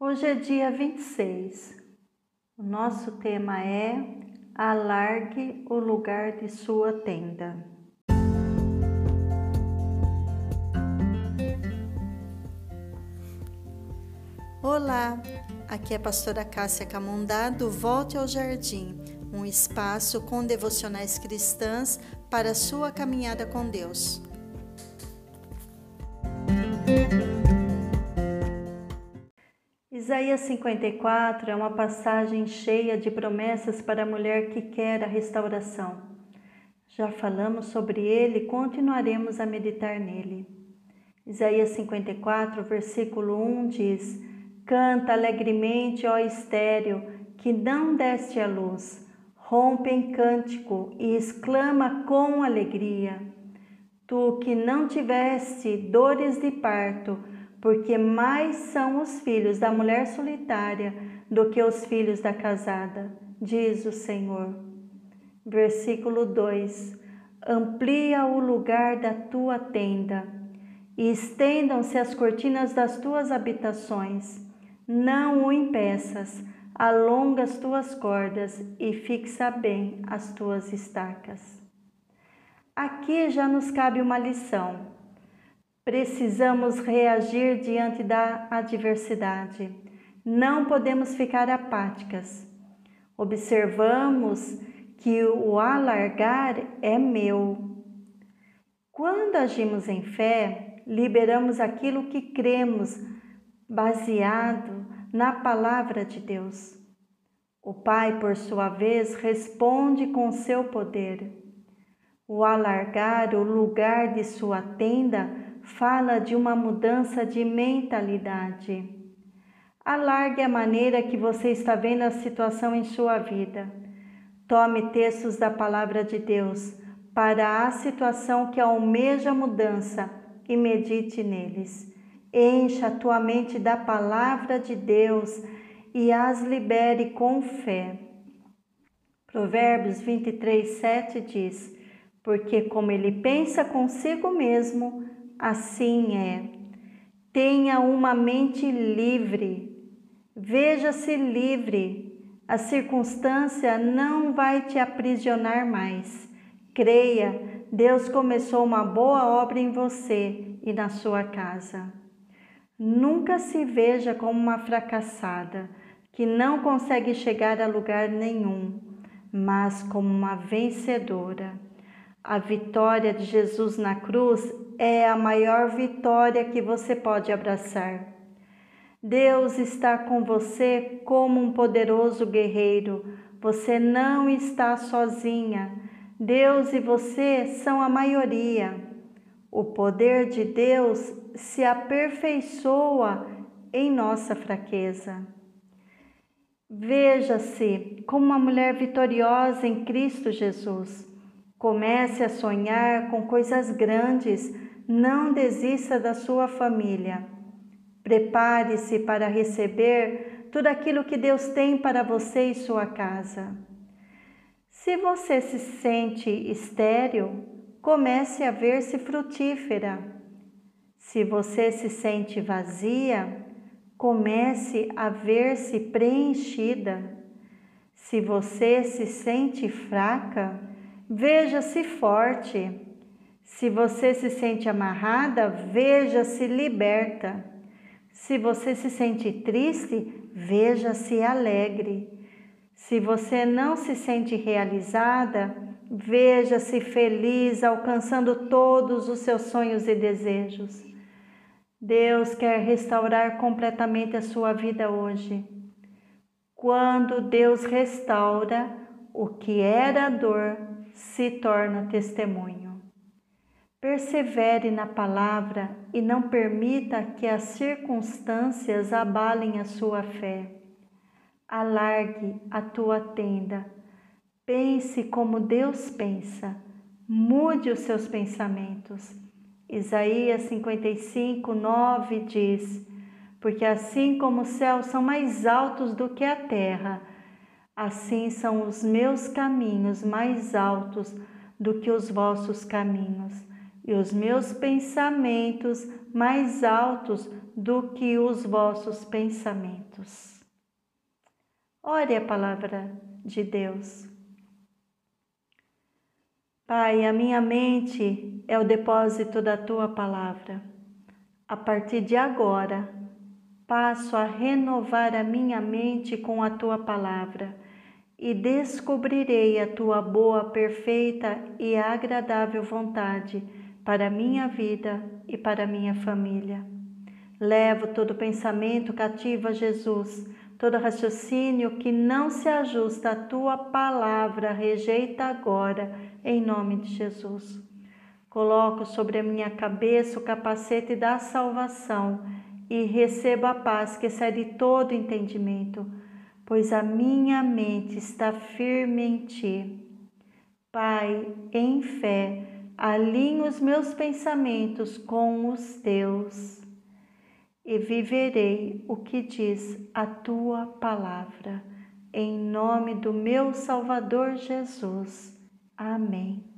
Hoje é dia 26. O nosso tema é Alargue o lugar de sua tenda. Olá, aqui é a pastora Cássia Camundá do Volte ao Jardim, um espaço com devocionais cristãs para a sua caminhada com Deus. Isaías 54 é uma passagem cheia de promessas para a mulher que quer a restauração. Já falamos sobre ele e continuaremos a meditar nele. Isaías 54, versículo 1 diz: Canta alegremente, ó estéreo, que não deste a luz, rompe em cântico e exclama com alegria. Tu que não tiveste dores de parto, porque mais são os filhos da mulher solitária do que os filhos da casada, diz o Senhor. Versículo 2: Amplia o lugar da tua tenda e estendam-se as cortinas das tuas habitações. Não o impeças, alonga as tuas cordas e fixa bem as tuas estacas. Aqui já nos cabe uma lição Precisamos reagir diante da adversidade. Não podemos ficar apáticas. Observamos que o alargar é meu. Quando agimos em fé, liberamos aquilo que cremos, baseado na palavra de Deus. O Pai, por sua vez, responde com seu poder. O alargar o lugar de sua tenda fala de uma mudança de mentalidade. Alargue a maneira que você está vendo a situação em sua vida. Tome textos da palavra de Deus para a situação que almeja mudança e medite neles. Encha a tua mente da palavra de Deus e as libere com fé. Provérbios 23, 7 diz: Porque como ele pensa consigo mesmo, assim é. Tenha uma mente livre, veja-se livre. A circunstância não vai te aprisionar mais. Creia, Deus começou uma boa obra em você e na sua casa. Nunca se veja como uma fracassada que não consegue chegar a lugar nenhum, mas como uma vencedora. A vitória de Jesus na cruz é a maior vitória que você pode abraçar. Deus está com você como um poderoso guerreiro. Você não está sozinha. Deus e você são a maioria. O poder de Deus se aperfeiçoa em nossa fraqueza. Veja-se como uma mulher vitoriosa em Cristo Jesus. Comece a sonhar com coisas grandes não desista da sua família. Prepare-se para receber tudo aquilo que Deus tem para você e sua casa. Se você se sente estéril, comece a ver-se frutífera. Se você se sente vazia, comece a ver-se preenchida. Se você se sente fraca, veja-se forte. Se você se sente amarrada, veja-se liberta. Se você se sente triste, veja-se alegre. Se você não se sente realizada, veja-se feliz, alcançando todos os seus sonhos e desejos. Deus quer restaurar completamente a sua vida hoje. Quando Deus restaura, o que era dor se torna testemunho. Persevere na palavra e não permita que as circunstâncias abalem a sua fé. Alargue a tua tenda. Pense como Deus pensa. Mude os seus pensamentos. Isaías 55, 9 diz: Porque assim como os céus são mais altos do que a terra, assim são os meus caminhos mais altos do que os vossos caminhos e os meus pensamentos mais altos do que os vossos pensamentos. Ore a palavra de Deus. Pai, a minha mente é o depósito da tua palavra. A partir de agora, passo a renovar a minha mente com a tua palavra e descobrirei a tua boa, perfeita e agradável vontade para minha vida e para minha família. Levo todo pensamento cativo a Jesus, todo raciocínio que não se ajusta à tua palavra, rejeita agora, em nome de Jesus. Coloco sobre a minha cabeça o capacete da salvação e recebo a paz que excede todo entendimento, pois a minha mente está firme em ti. Pai, em fé, alinho os meus pensamentos com os teus e viverei o que diz a tua palavra. Em nome do meu Salvador Jesus. Amém.